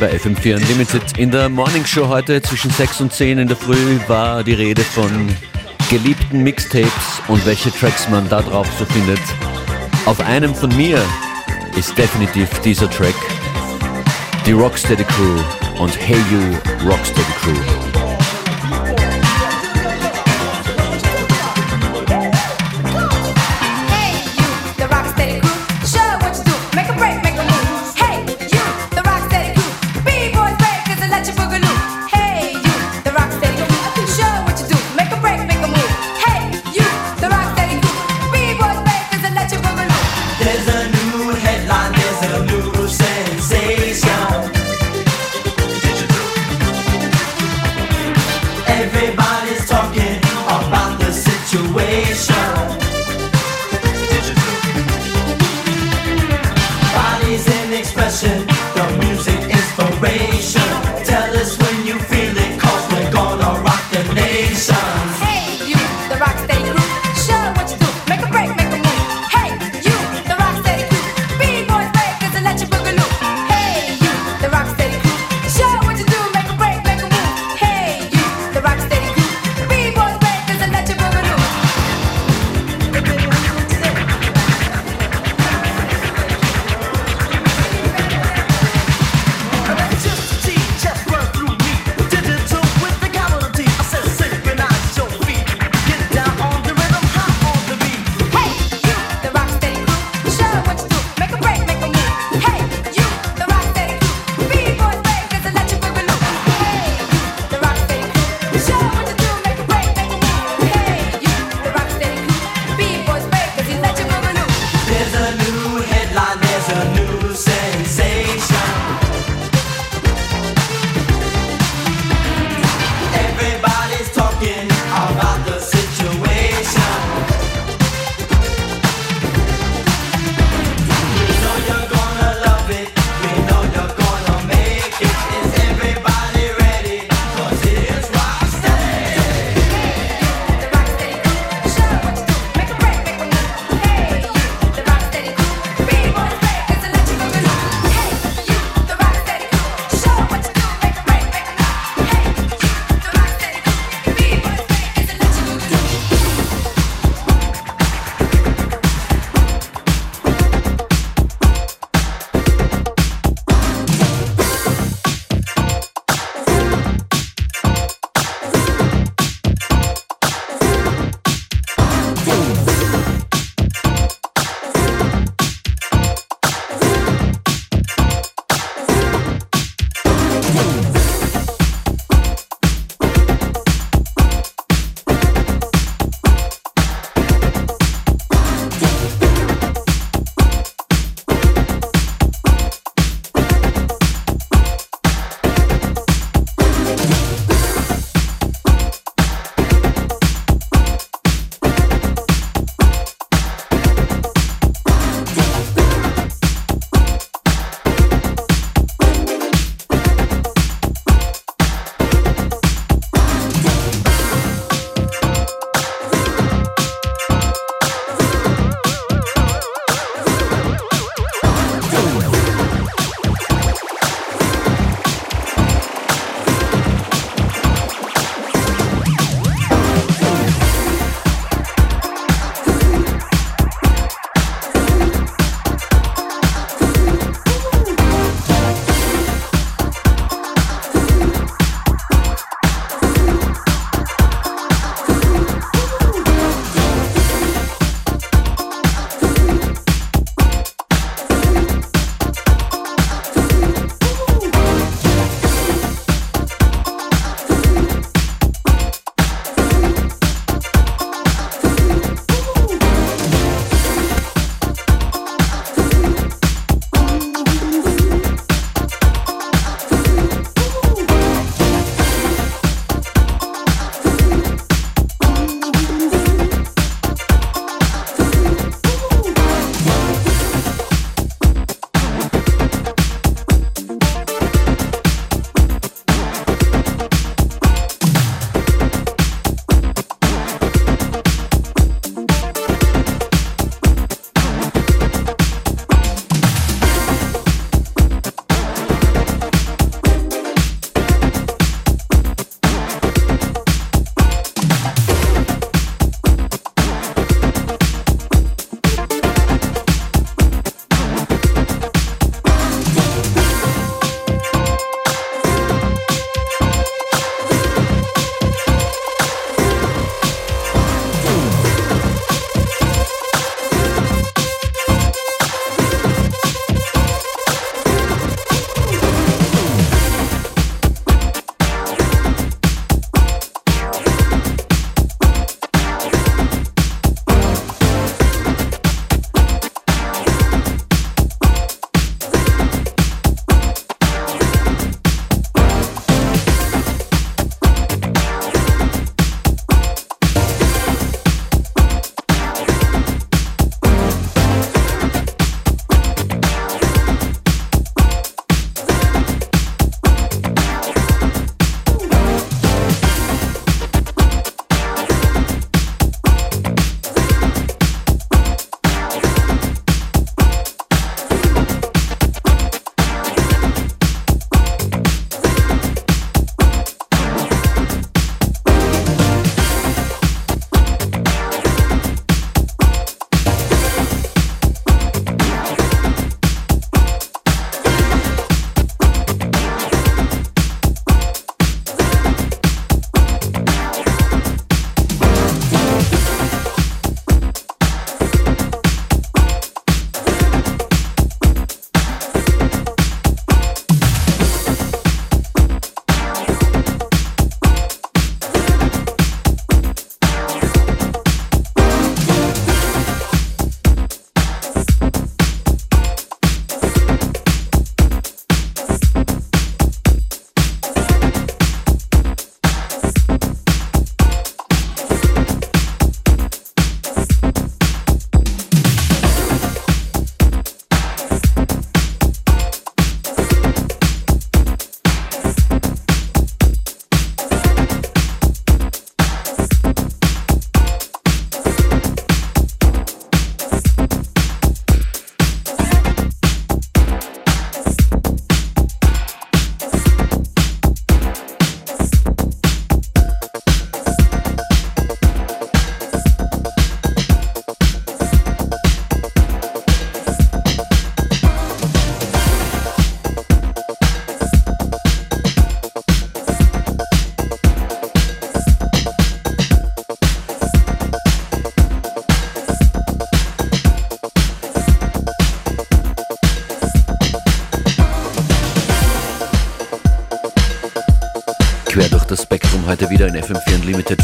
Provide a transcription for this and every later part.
bei FM4 Unlimited. In der Morning Show heute zwischen 6 und 10 in der Früh war die Rede von geliebten Mixtapes und welche Tracks man da drauf so findet. Auf einem von mir ist definitiv dieser Track die Rocksteady Crew und Hey You Rocksteady Crew.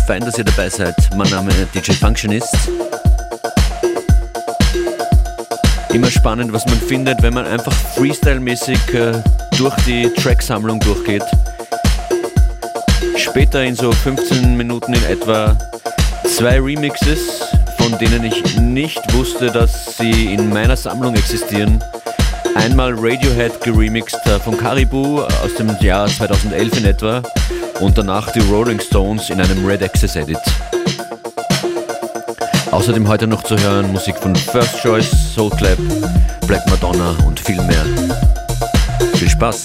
Fein, dass ihr dabei seid. Mein Name ist DJ Functionist. Immer spannend, was man findet, wenn man einfach Freestyle-mäßig äh, durch die Tracksammlung durchgeht. Später in so 15 Minuten in etwa zwei Remixes, von denen ich nicht wusste, dass sie in meiner Sammlung existieren. Einmal Radiohead geremixed äh, von Caribou aus dem Jahr 2011 in etwa und danach die Rolling Stones in einem Red Access Edit. Außerdem heute noch zu hören Musik von First Choice, Soul Clap, Black Madonna und viel mehr. Viel Spaß!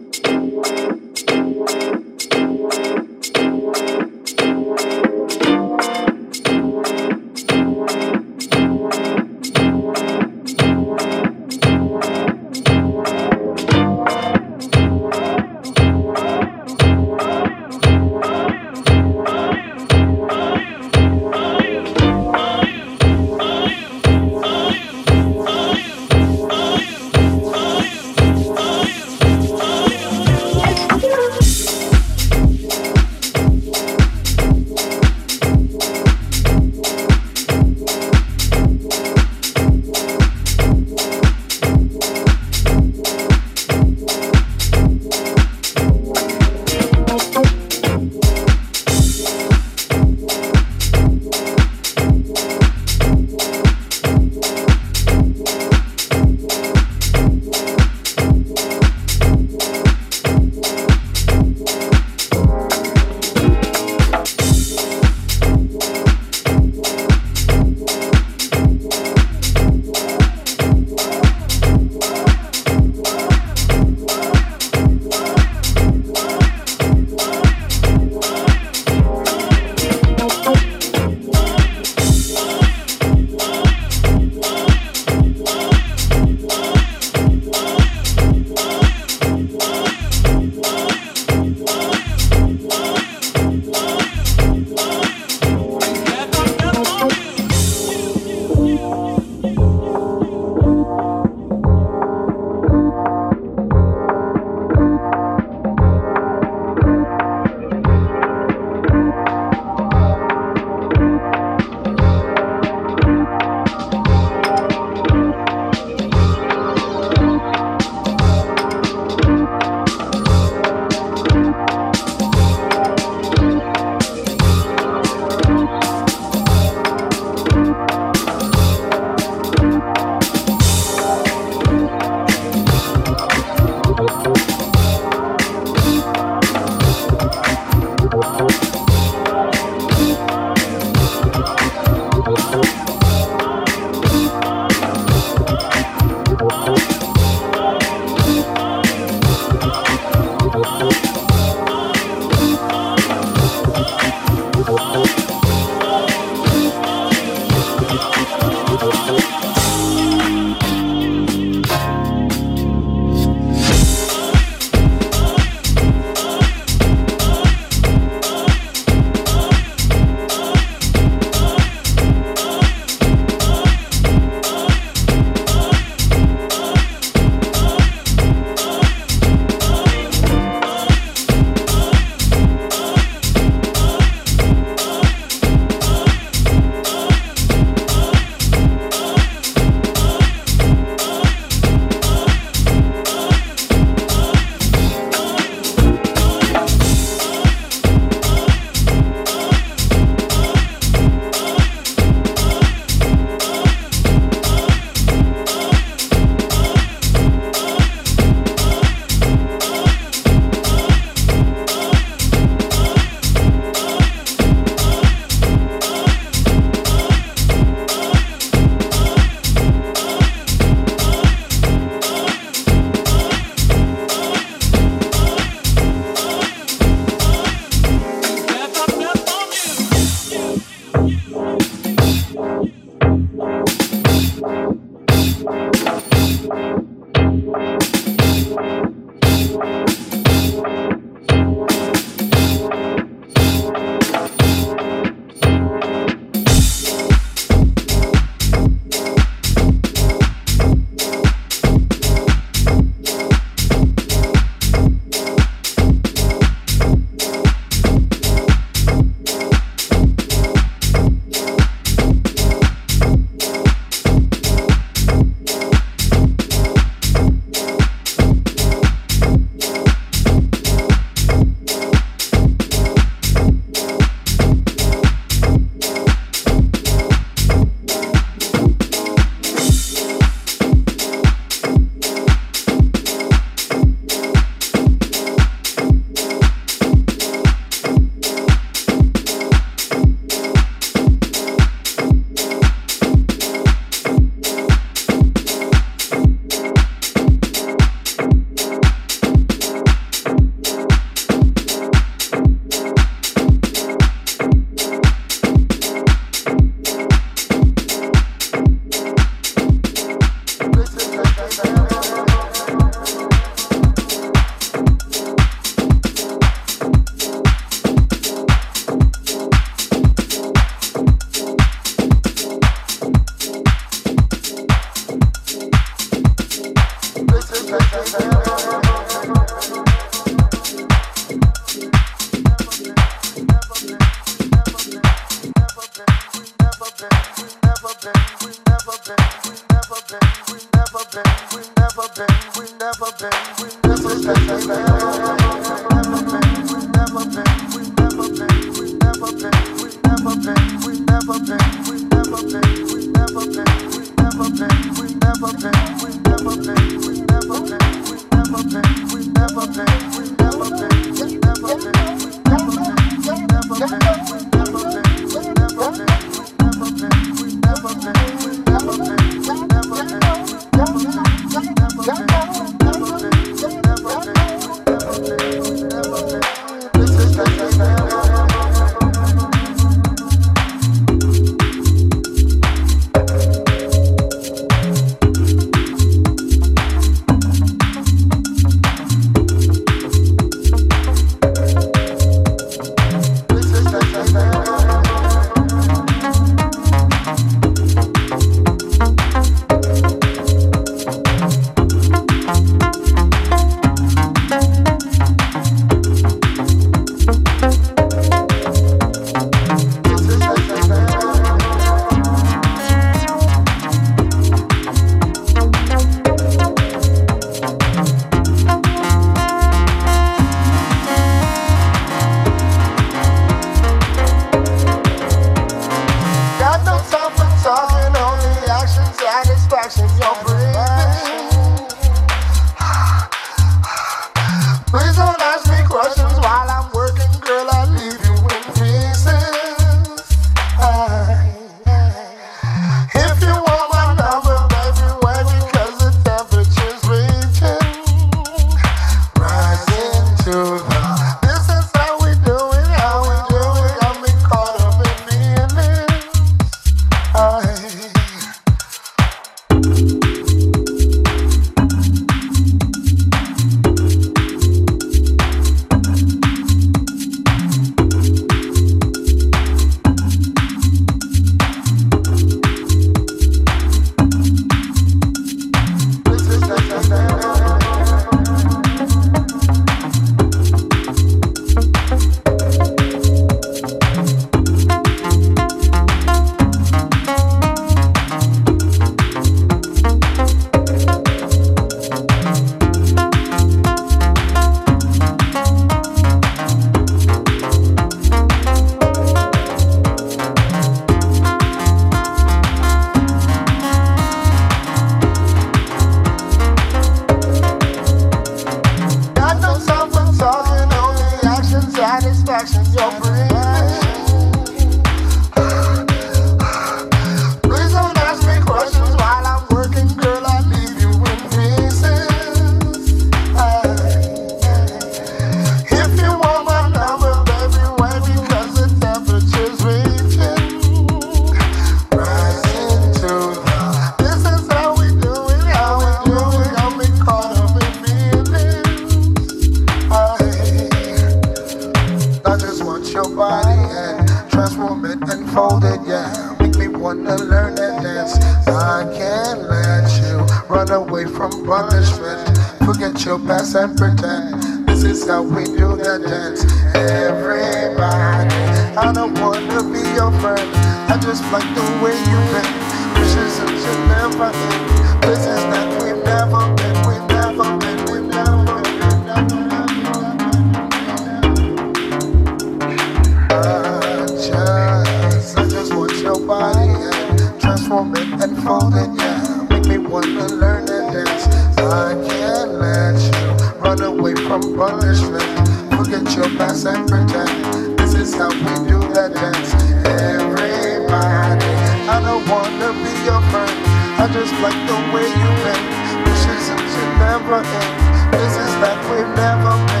body, yeah. Transform it and fold it, yeah. Make me wanna learn and dance. I can't let you run away from punishment. Forget your past and pretend. This is how we do the dance. Everybody, I don't wanna be your friend. I just like the way you bend. This is should never end. This is like we've never been.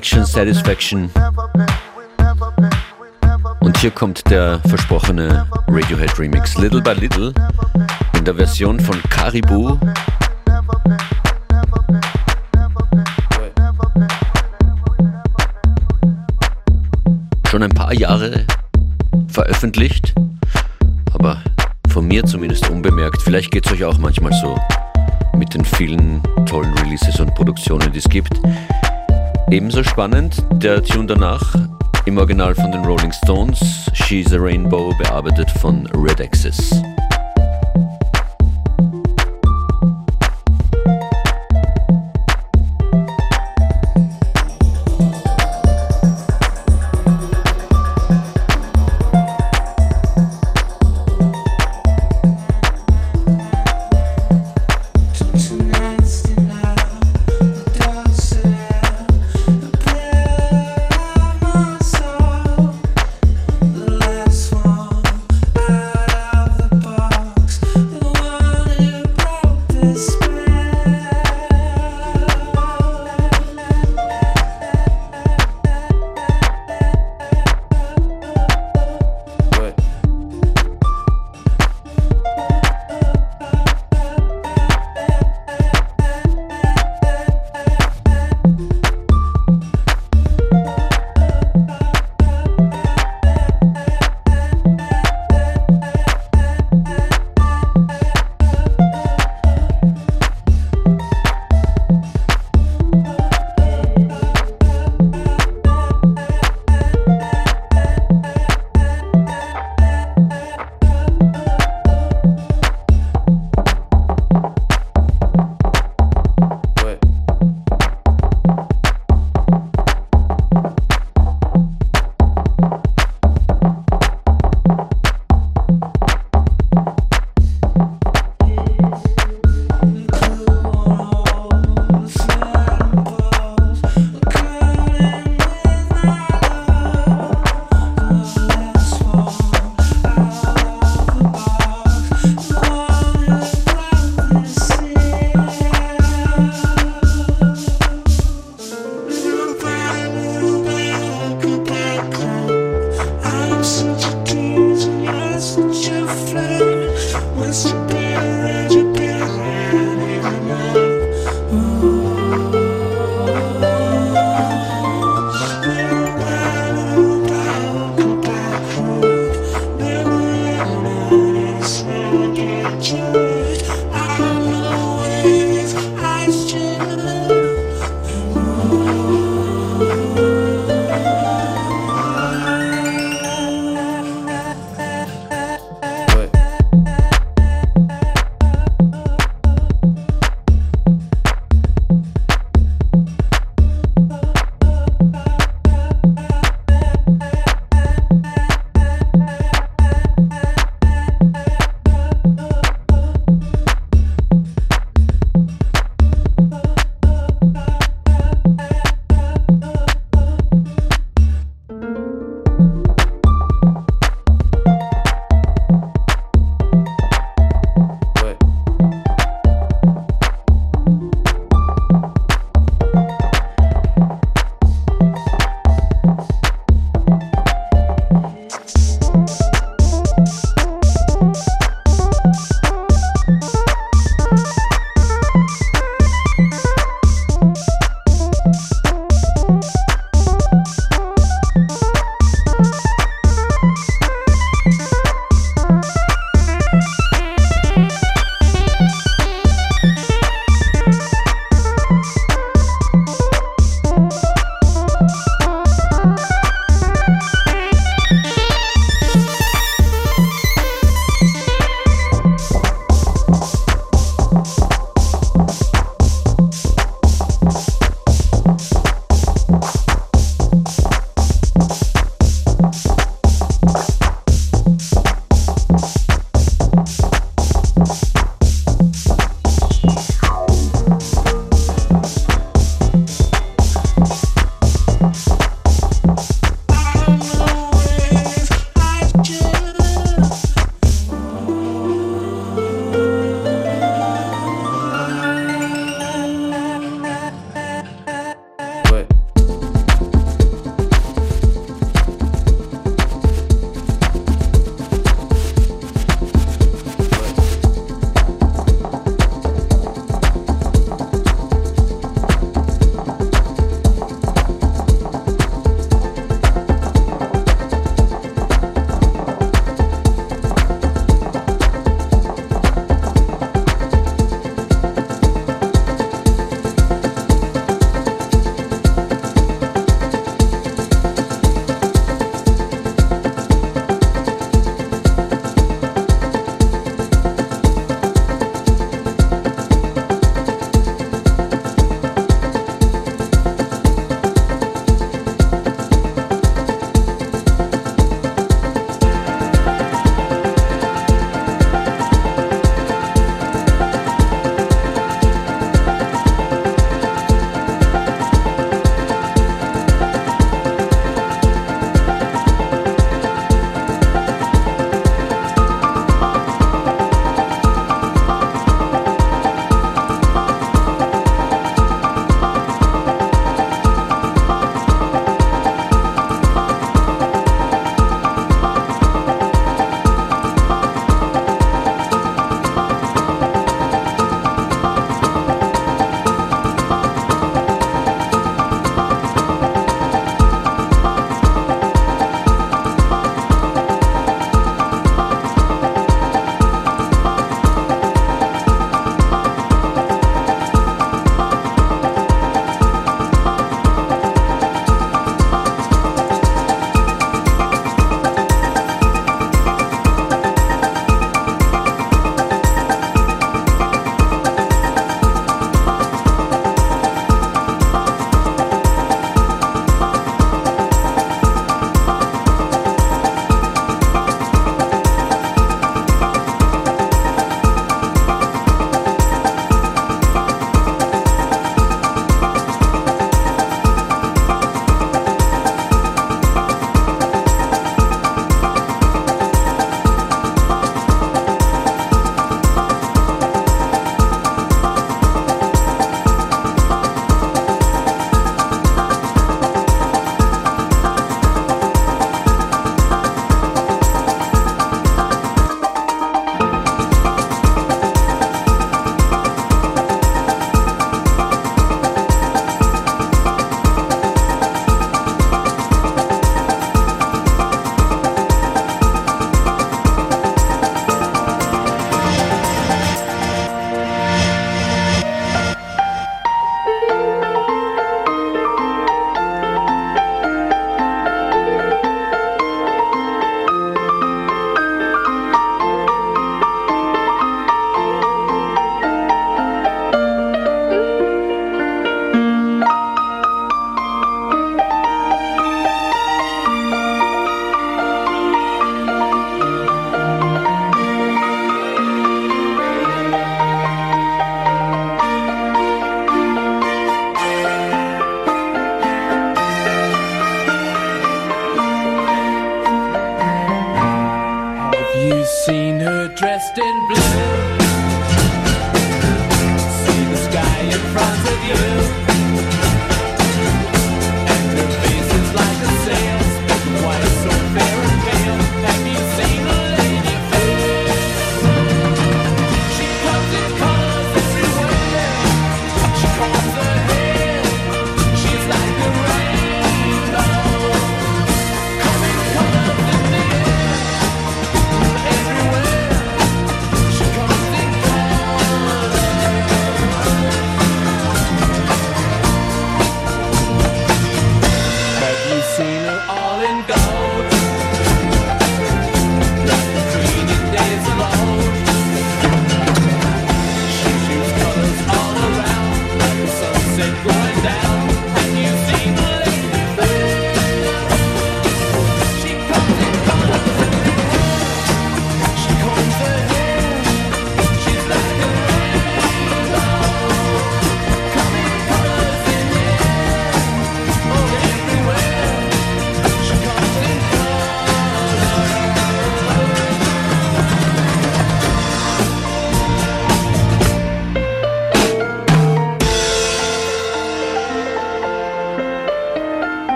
Action Satisfaction. Und hier kommt der versprochene Radiohead Remix Little by Little in der Version von Caribou. Schon ein paar Jahre veröffentlicht, aber von mir zumindest unbemerkt. Vielleicht geht es euch auch manchmal so mit den vielen tollen Releases und Produktionen, die es gibt. Ebenso spannend der Tune danach im Original von den Rolling Stones, She's a Rainbow, bearbeitet von Red Axis.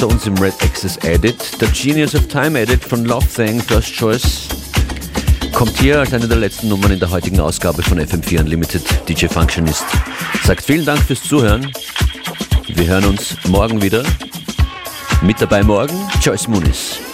Stones im Red Access Edit. Der Genius of Time Edit von Love Thing, First Choice, kommt hier als eine der letzten Nummern in der heutigen Ausgabe von FM4 Unlimited. DJ Functionist sagt vielen Dank fürs Zuhören. Wir hören uns morgen wieder. Mit dabei morgen Joyce Muniz.